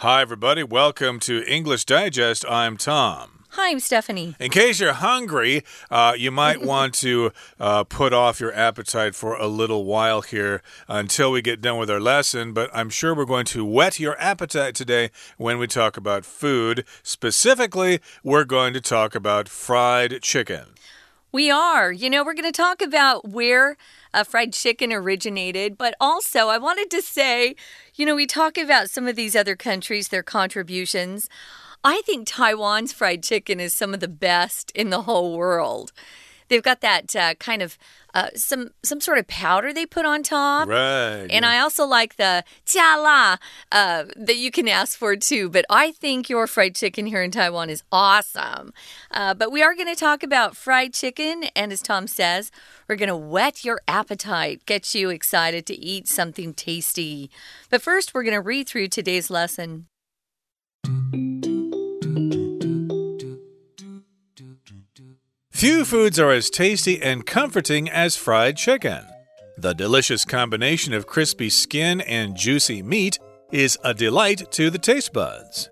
Hi, everybody. Welcome to English Digest. I'm Tom. Hi, I'm Stephanie. In case you're hungry, uh, you might want to uh, put off your appetite for a little while here until we get done with our lesson. But I'm sure we're going to whet your appetite today when we talk about food. Specifically, we're going to talk about fried chicken. We are. You know, we're going to talk about where uh, fried chicken originated, but also I wanted to say, you know, we talk about some of these other countries, their contributions. I think Taiwan's fried chicken is some of the best in the whole world. They've got that uh, kind of uh, some some sort of powder they put on top. Right. And yeah. I also like the jia la uh, that you can ask for too. But I think your fried chicken here in Taiwan is awesome. Uh, but we are going to talk about fried chicken, and as Tom says, we're going to whet your appetite, get you excited to eat something tasty. But first, we're going to read through today's lesson. Few foods are as tasty and comforting as fried chicken. The delicious combination of crispy skin and juicy meat is a delight to the taste buds.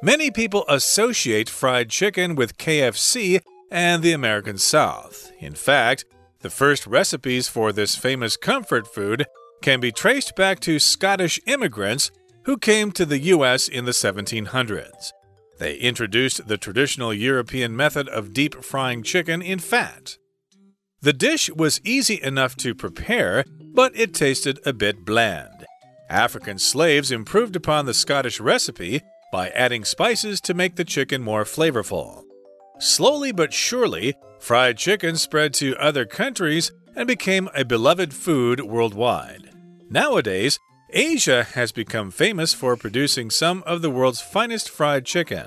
Many people associate fried chicken with KFC and the American South. In fact, the first recipes for this famous comfort food can be traced back to Scottish immigrants who came to the U.S. in the 1700s. They introduced the traditional European method of deep frying chicken in fat. The dish was easy enough to prepare, but it tasted a bit bland. African slaves improved upon the Scottish recipe by adding spices to make the chicken more flavorful. Slowly but surely, fried chicken spread to other countries and became a beloved food worldwide. Nowadays, Asia has become famous for producing some of the world's finest fried chicken.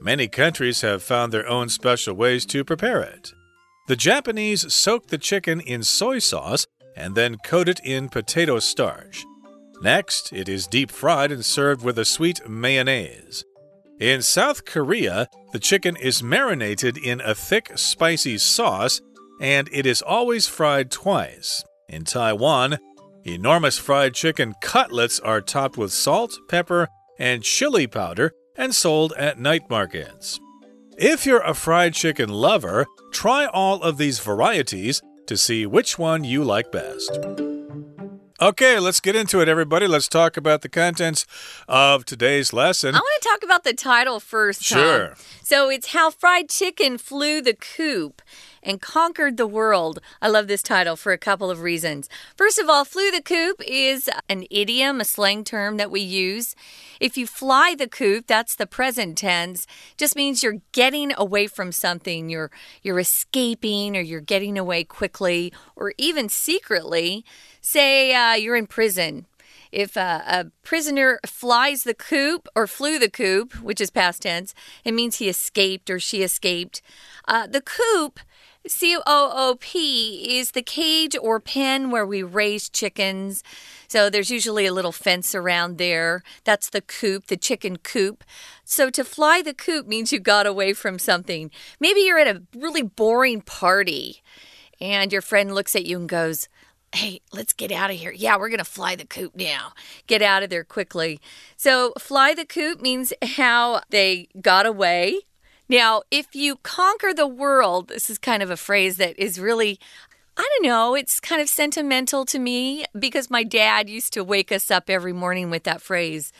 Many countries have found their own special ways to prepare it. The Japanese soak the chicken in soy sauce and then coat it in potato starch. Next, it is deep fried and served with a sweet mayonnaise. In South Korea, the chicken is marinated in a thick, spicy sauce and it is always fried twice. In Taiwan, Enormous fried chicken cutlets are topped with salt, pepper, and chili powder and sold at night markets. If you're a fried chicken lover, try all of these varieties to see which one you like best. Okay, let's get into it, everybody. Let's talk about the contents of today's lesson. I want to talk about the title first. Tom. Sure. So it's How Fried Chicken Flew the Coop and conquered the world. I love this title for a couple of reasons. First of all, flew the coop is an idiom, a slang term that we use. If you fly the coop, that's the present tense, just means you're getting away from something, you're you're escaping or you're getting away quickly or even secretly. Say uh, you're in prison if a, a, prisoner flies the coop or flew the coop, which is past tense, it means he escaped or she escaped. Uh, the coop C O O P is the cage or pen where we raise chickens. So there's usually a little fence around there. That's the coop, the chicken coop. So to fly the coop means you got away from something. Maybe you're at a really boring party and your friend looks at you and goes, Hey, let's get out of here. Yeah, we're going to fly the coop now. Get out of there quickly. So, fly the coop means how they got away now, if you conquer the world, this is kind of a phrase that is really, I don't know, it's kind of sentimental to me because my dad used to wake us up every morning with that phrase.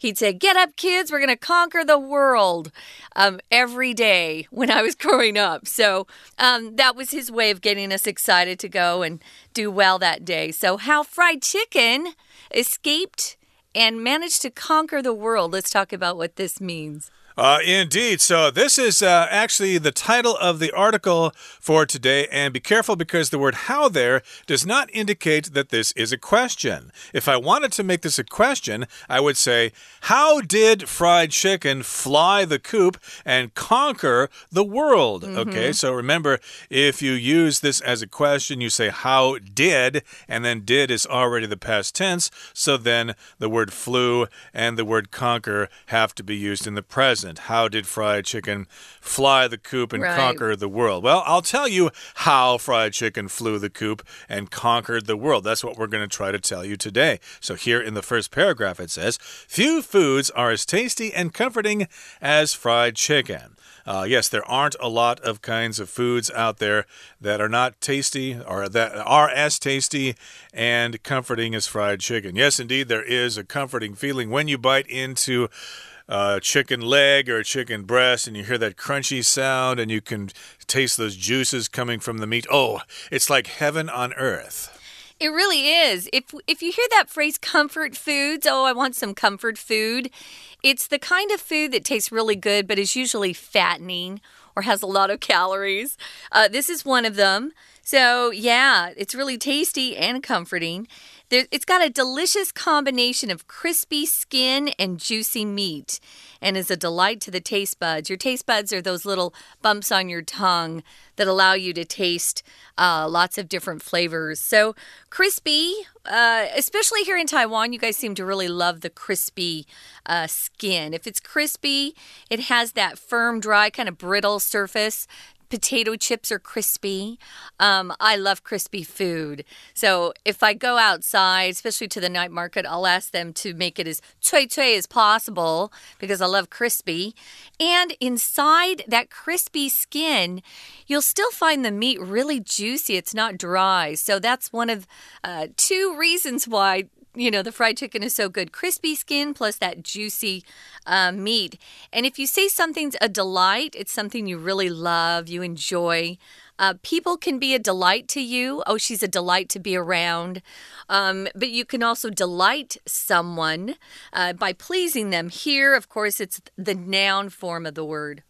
He'd say, Get up, kids, we're going to conquer the world um, every day when I was growing up. So um, that was his way of getting us excited to go and do well that day. So, how fried chicken escaped and managed to conquer the world. Let's talk about what this means. Uh, indeed. So, this is uh, actually the title of the article for today. And be careful because the word how there does not indicate that this is a question. If I wanted to make this a question, I would say, How did fried chicken fly the coop and conquer the world? Mm -hmm. Okay. So, remember, if you use this as a question, you say, How did? And then did is already the past tense. So, then the word flew and the word conquer have to be used in the present. How did fried chicken fly the coop and Right. conquer the world? Well, I'll tell you how fried chicken flew the coop and conquered the world. That's what we're going to try to tell you today. So, here in the first paragraph, it says Few foods are as tasty and comforting as fried chicken. Uh, yes, there aren't a lot of kinds of foods out there that are not tasty or that are as tasty and comforting as fried chicken. Yes, indeed, there is a comforting feeling when you bite into a chicken leg or a chicken breast and you hear that crunchy sound and you can taste those juices coming from the meat. Oh, it's like heaven on earth. It really is. If if you hear that phrase comfort foods, oh, I want some comfort food. It's the kind of food that tastes really good but is usually fattening or has a lot of calories. Uh, this is one of them. So, yeah, it's really tasty and comforting. There, it's got a delicious combination of crispy skin and juicy meat and is a delight to the taste buds. Your taste buds are those little bumps on your tongue that allow you to taste uh, lots of different flavors. So, crispy, uh, especially here in Taiwan, you guys seem to really love the crispy uh, skin. If it's crispy, it has that firm, dry, kind of brittle surface potato chips are crispy. Um, I love crispy food. So if I go outside, especially to the night market, I'll ask them to make it as cui cui as possible because I love crispy. And inside that crispy skin, you'll still find the meat really juicy. It's not dry. So that's one of uh, two reasons why you know, the fried chicken is so good. Crispy skin plus that juicy uh, meat. And if you say something's a delight, it's something you really love, you enjoy. Uh, people can be a delight to you. Oh, she's a delight to be around. Um, but you can also delight someone uh, by pleasing them. Here, of course, it's the noun form of the word.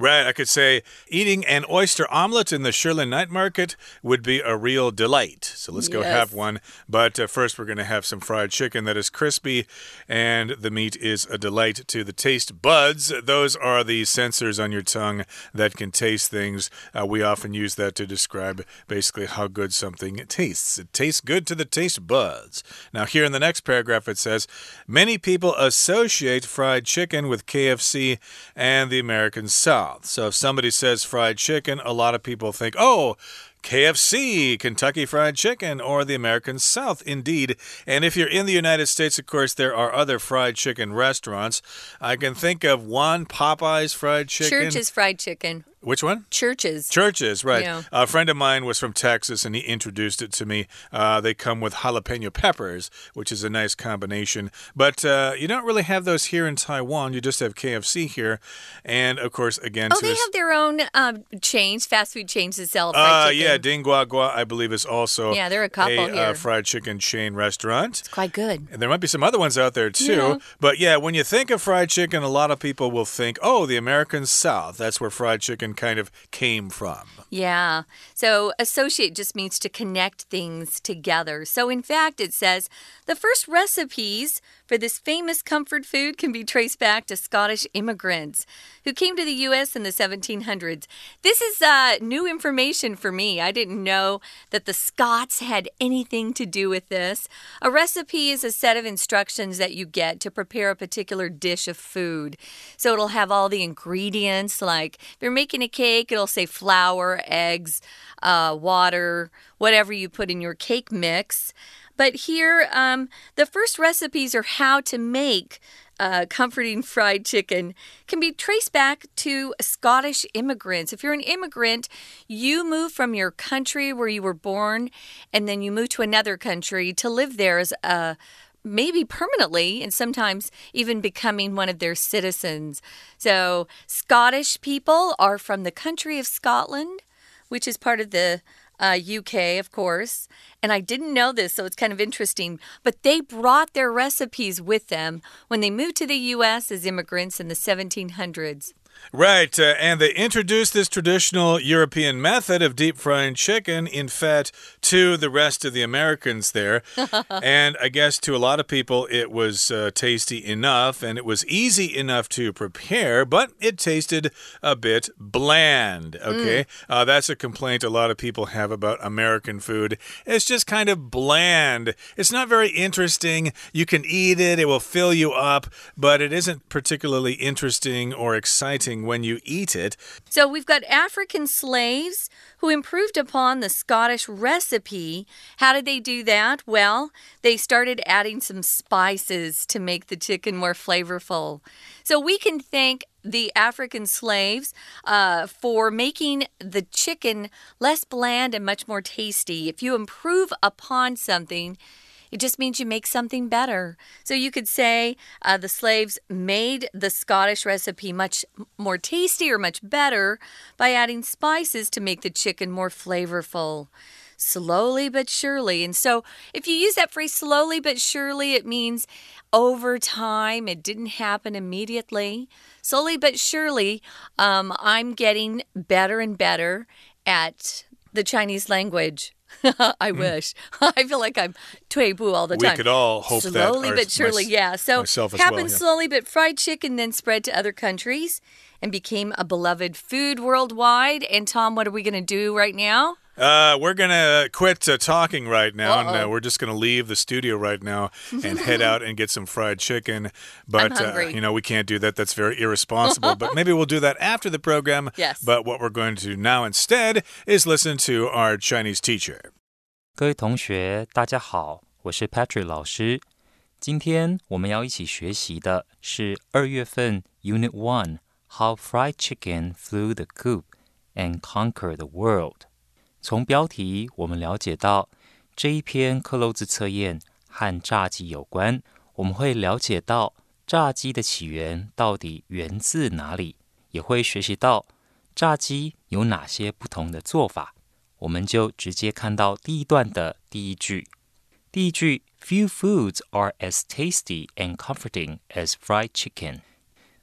Right, I could say eating an oyster omelet in the Shilin Night Market would be a real delight. So let's go Yes. have one. But uh, first, we're going to have some fried chicken that is crispy, and the meat is a delight to the taste buds. Those are the sensors on your tongue that can taste things. Uh, we often use that to describe basically how good something tastes. It tastes good to the taste buds. Now, here in the next paragraph, it says many people associate fried chicken with KFC and the American South. So if somebody says fried chicken, a lot of people think, oh, KFC, Kentucky Fried Chicken, or the American South, indeed. And if you're in the United States, of course, there are other fried chicken restaurants. I can think of one Popeye's Fried Chicken. Church's fried chicken. Which one? Church's. Church's, right. Yeah. A friend of mine was from Texas and he introduced it to me. Uh, they come with jalapeno peppers, which is a nice combination. But uh, you don't really have those here in Taiwan. You just have KFC here. And of course, again, Oh, they have their own um, chains, fast food chains that sell Uh, chicken. yeah, Ding Gua Gua, I believe, is also Yeah, they're a couple uh, here. fried chicken chain restaurant. It's quite good. And there might be some other ones out there too. Yeah. But yeah, when you think of fried chicken, a lot of people will think, oh, the American South. That's where fried chicken kind of came from. Yeah. So associate just means to connect things together. So in fact, it says the first recipes for this famous comfort food can be traced back to Scottish immigrants who came to the U.S. in the 1700s. This is uh, new information for me. I didn't know that the Scots had anything to do with this. A recipe is a set of instructions that you get to prepare a particular dish of food. So it'll have all the ingredients, like if you're making a cake, it'll say flour, eggs, uh, water, whatever you put in your cake mix. But here, um, the first recipes are how to make uh, comforting fried chicken can be traced back to Scottish immigrants. If you're an immigrant, you move from your country where you were born, and then you move to another country to live there as a maybe permanently and sometimes even becoming one of their citizens. So, Scottish people are from the country of Scotland, which is part of the uh, UK, of course. And I didn't know this, so it's kind of interesting. But they brought their recipes with them when they moved to the US as immigrants in the 1700s. Right, uh, and they introduced this traditional European method of deep frying chicken, in fact, to the rest of the Americans there. and I guess to a lot of people, it was uh, tasty enough and it was easy enough to prepare, but it tasted a bit bland. Okay, mm. uh, that's a complaint a lot of people have about American food. It's just kind of bland. It's not very interesting. You can eat it, it will fill you up, but it isn't particularly interesting or exciting when you eat it. So we've got African slaves who improved upon the Scottish recipe. How did they do that? Well, they started adding some spices to make the chicken more flavorful. So we can thank the African slaves uh, for making the chicken less bland and much more tasty. If you improve upon something, it just means you make something better. So you could say uh, the slaves made the Scottish recipe much more tasty or much better by adding spices to make the chicken more flavorful slowly but surely. And so, if you use that phrase slowly but surely, it means over time. It didn't happen immediately. Slowly but surely, um, I'm getting better and better at the Chinese language. I mm. wish. I feel like I'm 退步 all the time. We could all hope slowly that. but surely, my, yeah. So happened well, yeah. slowly, but fried chicken then spread to other countries and became a beloved food worldwide. And Tom, what are we going to do right now? Uh, we're going to quit uh, talking right now, uh -oh. and uh, we're just going to leave the studio right now and head out and get some fried chicken. But, uh, you know, we can't do that. That's very irresponsible. but maybe we'll do that after the program. Yes. But what we're going to now instead is listen to our Chinese teacher. 各位同学，大家好，我是 Patrick 老师。今天我们要一起学习的是二月份 Unit One How Fried Chicken Flew the Coop and Conquered the World。 从标题我们了解到这一篇克漏字测验和炸鸡有关，我们会了解到炸鸡的起源到底源自哪里，也会学习到炸鸡有哪些不同的做法。我们就直接看到第一段的第一句。第一句，Few foods are as tasty and comforting as fried chicken。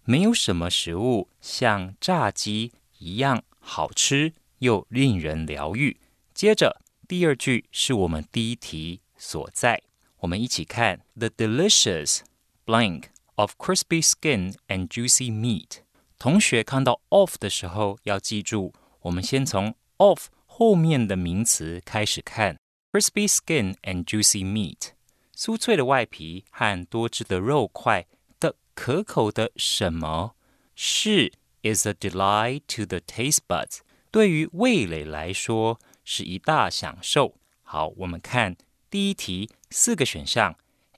没有什么食物像炸鸡一样好吃又令人疗愈。接着第二句是我们第一题所在。我们一起看：The delicious blank of crispy skin and juicy meat。同学看到 of 的时候要记住，我们先从 of 后面的名词开始看，crispy skin and juicy meat，酥脆的外皮和多汁的肉块的可口的什么是 is a delight to the taste buds，对于味蕾来说是一大享受。好，我们看第一题四个选项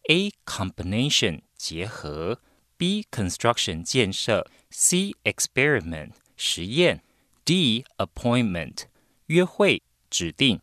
：A combination 结合，B construction 建设，C experiment 实验，D appointment。约会指定，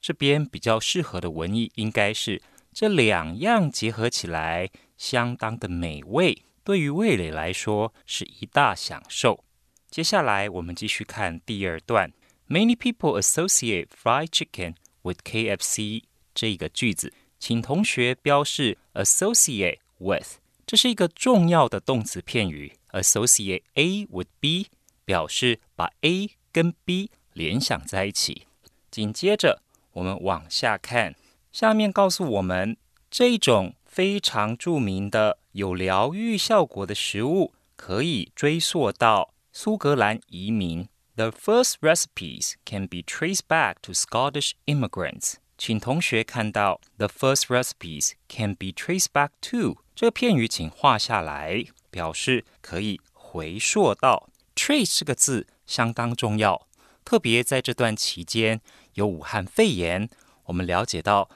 这边比较适合的文意应该是这两样结合起来相当的美味，对于味蕾来说是一大享受。接下来我们继续看第二段，Many people associate fried chicken with KFC 这一个句子，请同学标示 associate with，这是一个重要的动词片语，associate A with B 表示把 A 跟 B。联想在一起。紧接着，我们往下看，下面告诉我们，这种非常著名的有疗愈效果的食物，可以追溯到苏格兰移民。The first recipes can be traced back to Scottish immigrants。请同学看到 the first recipes can be traced back to 这个片语，请画下来，表示可以回溯到。trace 这个字相当重要。特别在这段期间有武汉肺炎，我们了解到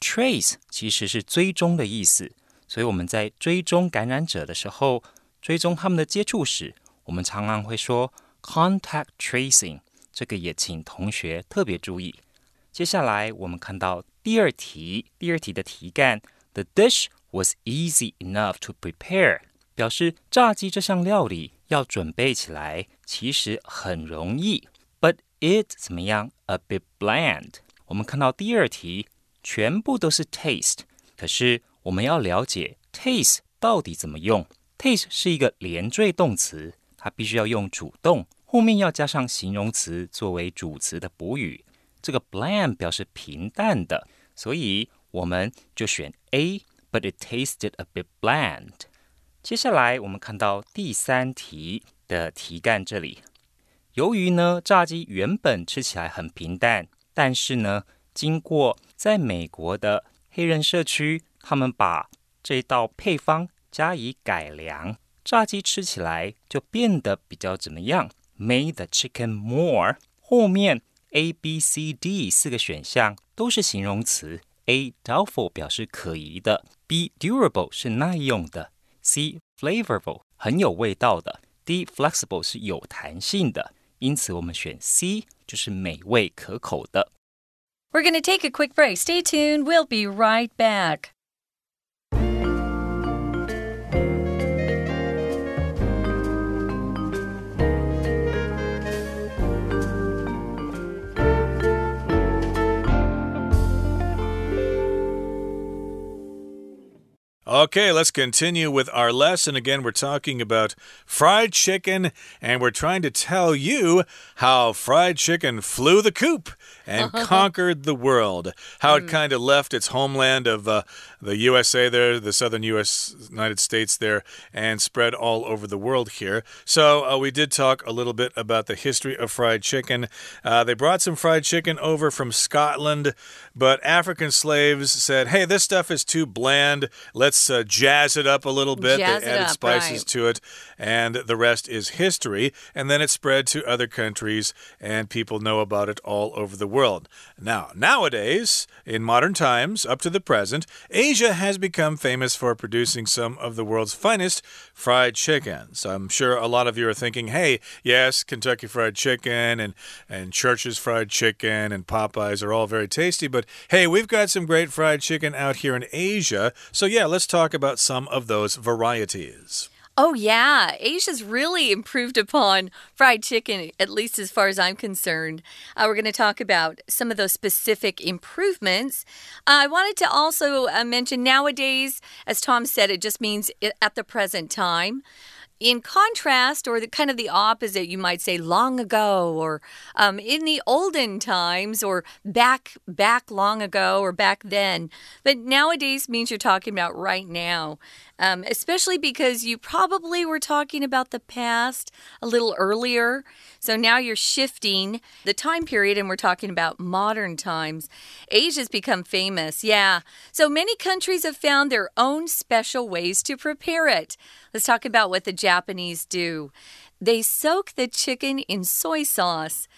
trace 其实是追踪的意思，所以我们在追踪感染者的时候，追踪他们的接触史，我们常常会说 contact tracing，这个也请同学特别注意。接下来我们看到第二题，第二题的题干，the dish was easy enough to prepare，表示炸鸡这项料理要准备起来其实很容易。It 怎么样？A bit bland。我们看到第二题，全部都是 taste，可是我们要了解 taste 到底怎么用。taste 是一个连缀动词， 它必须要用主动，后面要加上形容词作为主词的补语。这个 bland 表示平淡的，所以我们就选 A。But it tasted a bit bland。接下来我们看到第三题的题干这里，由于呢炸鸡原本吃起来很平淡，但是呢经过在美国的黑人社区，他们把这道配方加以改良，炸鸡吃起来就变得比较怎么样？Made the chicken more。后面 A、B、C、D 四个选项都是形容词，A doubtful 表示可疑的，B durable 是耐用的，C flavorful 很有味道的，D flexible 是有弹性的。因此，我们选 C 就是美味可口的。We're going to take a quick break. Stay tuned. We'll be right back. Okay, let's continue with our lesson. Again, we're talking about fried chicken, and we're trying to tell you how fried chicken flew the coop and conquered the world. How it mm. kind of left its homeland of uh, the USA there, the southern US, United States there, and spread all over the world here. So, uh, we did talk a little bit about the history of fried chicken. Uh, they brought some fried chicken over from Scotland, but African slaves said, hey, this stuff is too bland. Let's uh, jazz it up a little bit. Jazz they added up, spices right. to it, and the rest is history. And then it spread to other countries, and people know about it all over the world. Now, nowadays, in modern times, up to the present, Asia has become famous for producing some of the world's finest fried chickens. I'm sure a lot of you are thinking, hey, yes, Kentucky Fried Chicken and, and Church's Fried Chicken and Popeyes are all very tasty, but hey, we've got some great fried chicken out here in Asia. So, yeah, let's talk about some of those varieties. Oh, yeah. Asia's really improved upon fried chicken, at least as far as I'm concerned. Uh, we're going to talk about some of those specific improvements. Uh, I wanted to also uh, mention nowadays, as Tom said, it just means at the present time in contrast, or the kind of the opposite, you might say long ago, or um, in the olden times, or back back long ago, or back then. But nowadays means you're talking about right now um, especially because you probably were talking about the past a little earlier. So now you're shifting the time period and we're talking about modern times. Asia's become famous, yeah. So many countries have found their own special ways to prepare it. Let's talk about what the Japanese do. They soak the chicken in soy sauce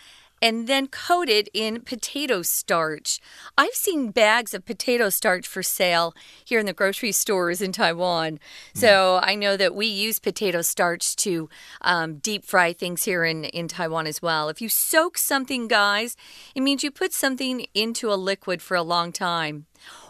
and then coated in potato starch. I've seen bags of potato starch for sale here in the grocery stores in Taiwan. So I know that we use potato starch to um, deep fry things here in, in Taiwan as well. If you soak something, guys, it means you put something into a liquid for a long time.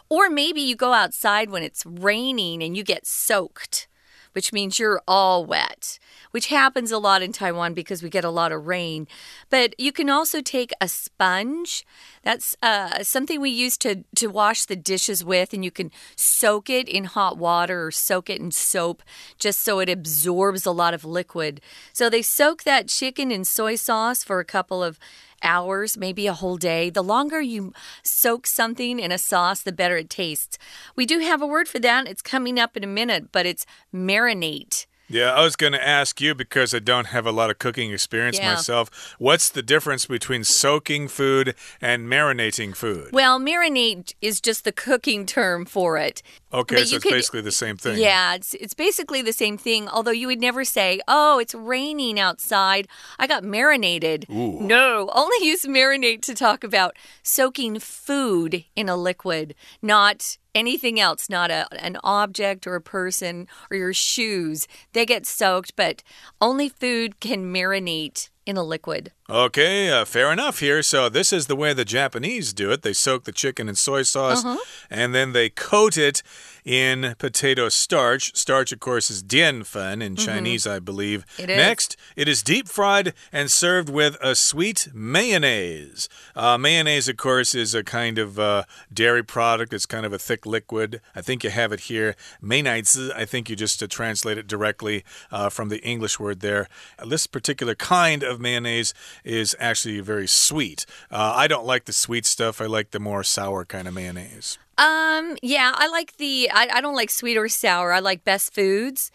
Or maybe you go outside when it's raining and you get soaked which means you're all wet, which happens a lot in Taiwan because we get a lot of rain. But you can also take a sponge. That's uh, something we use to, to wash the dishes with, and you can soak it in hot water or soak it in soap just so it absorbs a lot of liquid. So they soak that chicken in soy sauce for a couple of hours, maybe a whole day. The longer you soak something in a sauce, the better it tastes. We do have a word for that. It's coming up in a minute, but it's marinate. Yeah, I was going to ask you because I don't have a lot of cooking experience yeah. myself. What's the difference between soaking food and marinating food? Well, marinate is just the cooking term for it. Okay, but so it's could, basically the same thing. Yeah, it's it's basically the same thing. Although you would never say, "Oh, it's raining outside. I got marinated." Ooh. No, only use marinate to talk about soaking food in a liquid, not anything else, not a, an object or a person or your shoes. They get soaked, but only food can marinate in a liquid. Okay, uh, fair enough here. So, this is the way the Japanese do it. They soak the chicken in soy sauce uh -huh. and then they coat it in potato starch. Starch, of course, is dian fen in Chinese, I believe. It is. Next, it is deep fried and served with a sweet mayonnaise. Uh, mayonnaise, of course, is a kind of uh, dairy product. It's kind of a thick liquid. I think you have it here. Mayonnaise, I think you just uh, translate it directly uh, from the English word there. This particular kind of mayonnaise is actually very sweet. Uh, I don't like the sweet stuff. I like the more sour kind of mayonnaise. Um, yeah, I like the I, I don't like sweet or sour. I like Best Foods.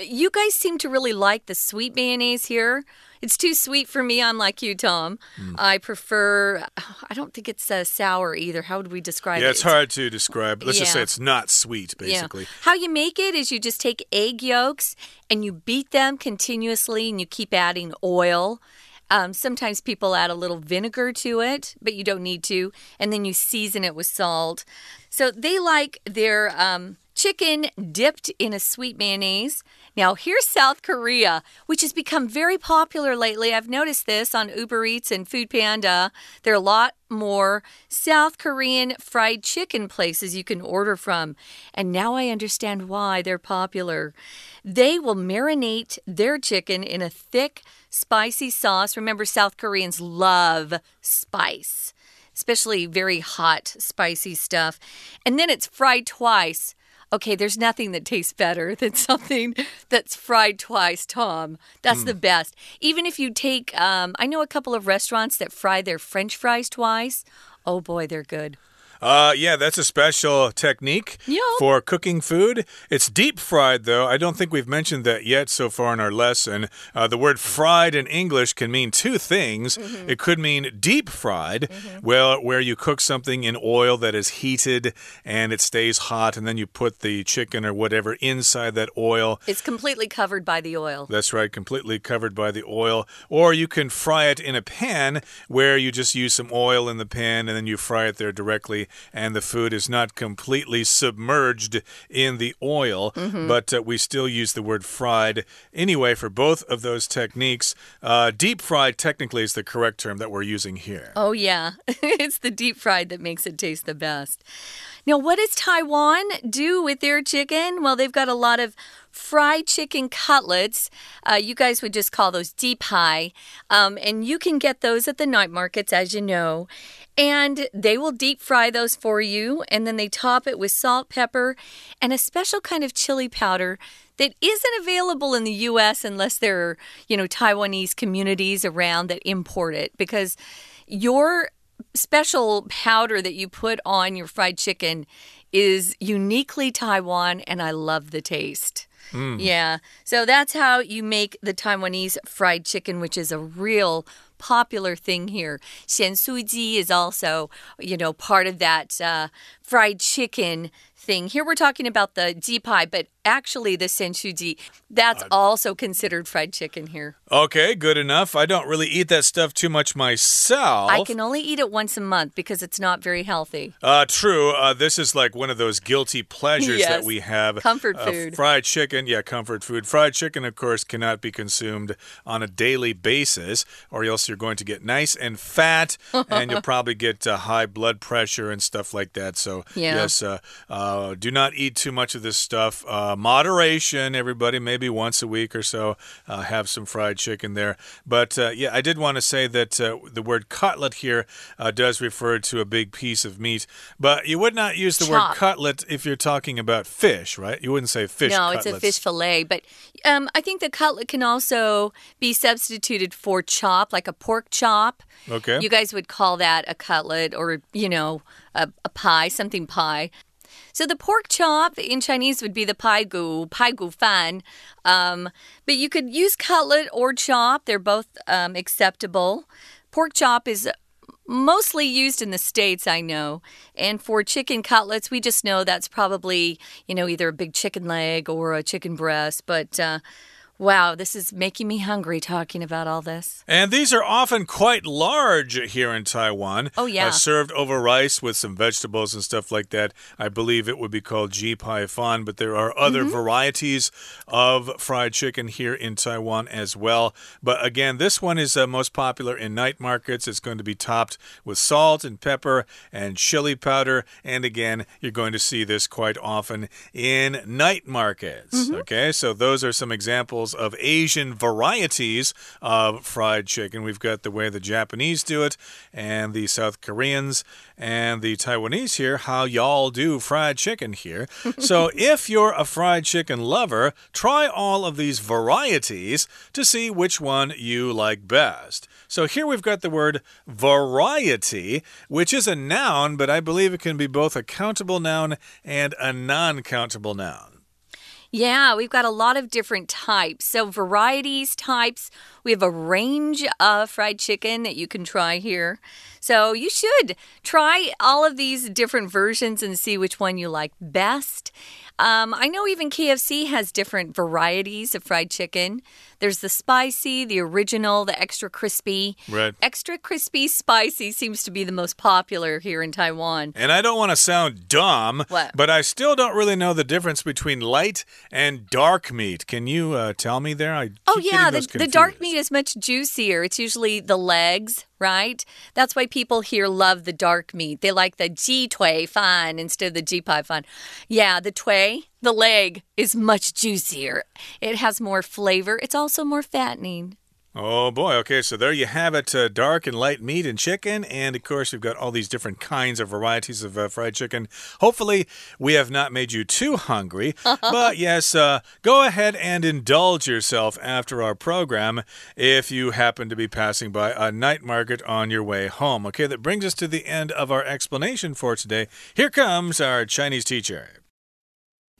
You guys seem to really like the sweet mayonnaise here. It's too sweet for me. I'm like you, Tom. Hmm. I prefer. I don't think it's uh, sour either. How would we describe it? Yeah, it's hard to describe. Let's just say it's not sweet, basically. Yeah. How you make it is you just take egg yolks and you beat them continuously and you keep adding oil. Um, sometimes people add a little vinegar to it, but you don't need to. And then you season it with salt. So they like their um, chicken dipped in a sweet mayonnaise. Now, here's South Korea, which has become very popular lately. I've noticed this on Uber Eats and Food Panda. There are a lot more South Korean fried chicken places you can order from. And now I understand why they're popular. They will marinate their chicken in a thick, spicy sauce. Remember, South Koreans love spice, especially very hot, spicy stuff. And then it's fried twice. Okay, there's nothing that tastes better than something that's fried twice, Tom. That's the best. Even if you take, um, I know a couple of restaurants that fry their french fries twice. Oh boy, they're good. Uh, yeah, that's a special technique Yup. for cooking food. It's deep fried, though. I don't think we've mentioned that yet so far in our lesson. Uh, the word fried in English can mean two things. It could mean deep fried, well, where you cook something in oil that is heated and it stays hot, and then you put the chicken or whatever inside that oil. It's completely covered by the oil. That's right, completely covered by the oil. Or you can fry it in a pan where you just use some oil in the pan and then you fry it there directly, and the food is not completely submerged in the oil. But uh, we still use the word fried anyway for both of those techniques. Uh, deep fried, technically, is the correct term that we're using here. Oh, yeah. it's the deep fried that makes it taste the best. Now, what does Taiwan do with their chicken? Well, they've got a lot of fried chicken cutlets. Uh, you guys would just call those ji pai. Um, and you can get those at the night markets, as you know. And they will deep fry those for you. And then they top it with salt, pepper, and a special kind of chili powder that isn't available in the US unless there are, you know, Taiwanese communities around that import it. Because your special powder that you put on your fried chicken is uniquely Taiwan, and I love the taste. Mm. Yeah. So that's how you make the Taiwanese fried chicken, which is a real popular thing here. Xian Sui Ji is also, you know, part of that uh, fried chicken thing. Here we're talking about the ji pai, but actually the senchuji, that's also considered fried chicken here. Okay, good enough. I don't really eat that stuff too much myself. I can only eat it once a month because it's not very healthy. Uh, true. Uh, this is like one of those guilty pleasures that we have. Comfort Uh, food. fried chicken, yeah, comfort food. Fried chicken, of course, cannot be consumed on a daily basis, or else you're going to get nice and fat, and you'll probably get uh, high blood pressure and stuff like that. So, Yeah. yes, uh, do not eat too much of this stuff. Uh, moderation, everybody, maybe once a week or so, uh, have some fried chicken there. But uh, yeah, I did want to say that uh, the word cutlet here uh, does refer to a big piece of meat, but you would not use the word cutlet if you're talking about fish, right? You wouldn't say fish no, cutlets. it's a fish fillet. But um, I think the cutlet can also be substituted for chop, like a pork chop. Okay. You guys would call that a cutlet or, you know, a, a pie, something pie. So the pork chop in Chinese would be the pai gu, pai gu fan. Um, but you could use cutlet or chop. They're both um, acceptable. Pork chop is mostly used in the States, I know. And for chicken cutlets, we just know that's probably, you know, either a big chicken leg or a chicken breast. But uh, Wow, this is making me hungry talking about all this. And these are often quite large here in Taiwan. Oh, yeah. Uh, served over rice with some vegetables and stuff like that. I believe it would be called ji pai fan, but there are other Mm-hmm. varieties of fried chicken here in Taiwan as well. But again, this one is uh, most popular in night markets. It's going to be topped with salt and pepper and chili powder. And again, you're going to see this quite often in night markets. Mm-hmm. Okay, so those are some examples of Asian varieties of fried chicken. We've got the way the Japanese do it, and the South Koreans and the Taiwanese here, how y'all do fried chicken here. so if you're a fried chicken lover, try all of these varieties to see which one you like best. So here we've got the word variety, which is a noun, but I believe it can be both a countable noun and a non countable noun. Yeah, we've got a lot of different types. So, varieties, types. We have a range of fried chicken that you can try here. So, you should try all of these different versions and see which one you like best. Um, I know even KFC has different varieties of fried chicken. There's the spicy, the original, the extra crispy. Right. Extra crispy spicy seems to be the most popular here in Taiwan. And I don't want to sound dumb, What? but I still don't really know the difference between light and dark meat. Can you uh, tell me there? I Oh, yeah, the, the dark meat is much juicier. It's usually the legs, right? That's why people here love the dark meat. They like the ji tui fan instead of the ji pai fan. Yeah, the tui, the leg, is much juicier. It has more flavor. It's also more fattening. Oh boy, okay, so there you have it uh, dark and light meat and chicken. And of course, we've got all these different kinds of varieties of uh, fried chicken. Hopefully, we have not made you too hungry. but yes, uh, go ahead and indulge yourself after our program if you happen to be passing by a night market on your way home. Okay, that brings us to the end of our explanation for today. Here comes our Chinese teacher.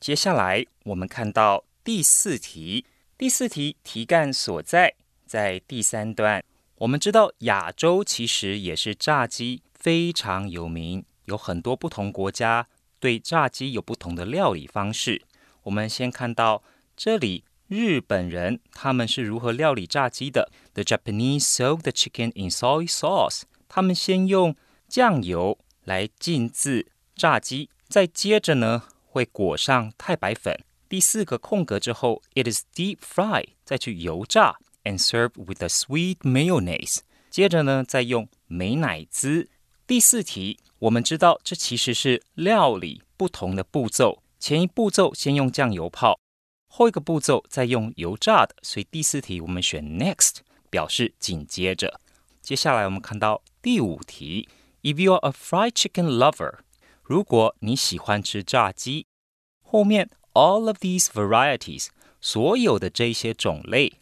接下来我们看到第四题，第四题题干所在在第三段。我们知道亚洲其实也是炸鸡非常有名，有很多不同国家对炸鸡有不同的料理方式。我们先看到这里，日本人他们是如何料理炸鸡的？The Japanese soak the chicken in soy sauce。他们先用酱油来浸渍炸鸡，再接着呢会裹上太白粉。第四个空格之后，it is deep fry，再去油炸，and serve with a sweet mayonnaise。接着呢，再用美乃滋。第四题，我们知道这其实是料理不同的步骤，前一步骤先用酱油泡，后一个步骤再用油炸的，所以第四题我们选 next，表示紧接着。接下来我们看到第五题，If you are a fried chicken lover，如果你喜欢吃炸鸡，后面 all of these varieties，所有的这些种类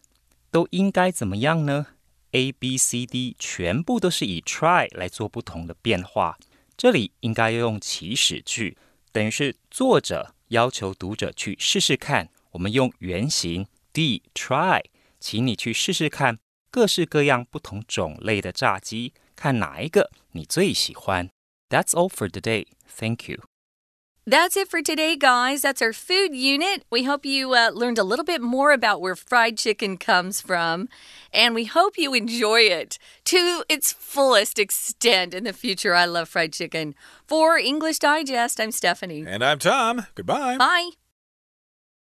都应该怎么样呢？A、B、C、D 全部都是以 try 来做不同的变化。这里应该要用祈使句，等于是作者要求读者去试试看。我们用原形 D try，请你去试试看各式各样不同种类的炸鸡，看哪一个你最喜欢。That's all for today. Thank you. That's it for today, guys. That's our food unit. We hope you uh, learned a little bit more about where fried chicken comes from, and we hope you enjoy it to its fullest extent in the future. I love fried chicken. For English Digest, I'm Stephanie. And I'm Tom. Goodbye. Bye.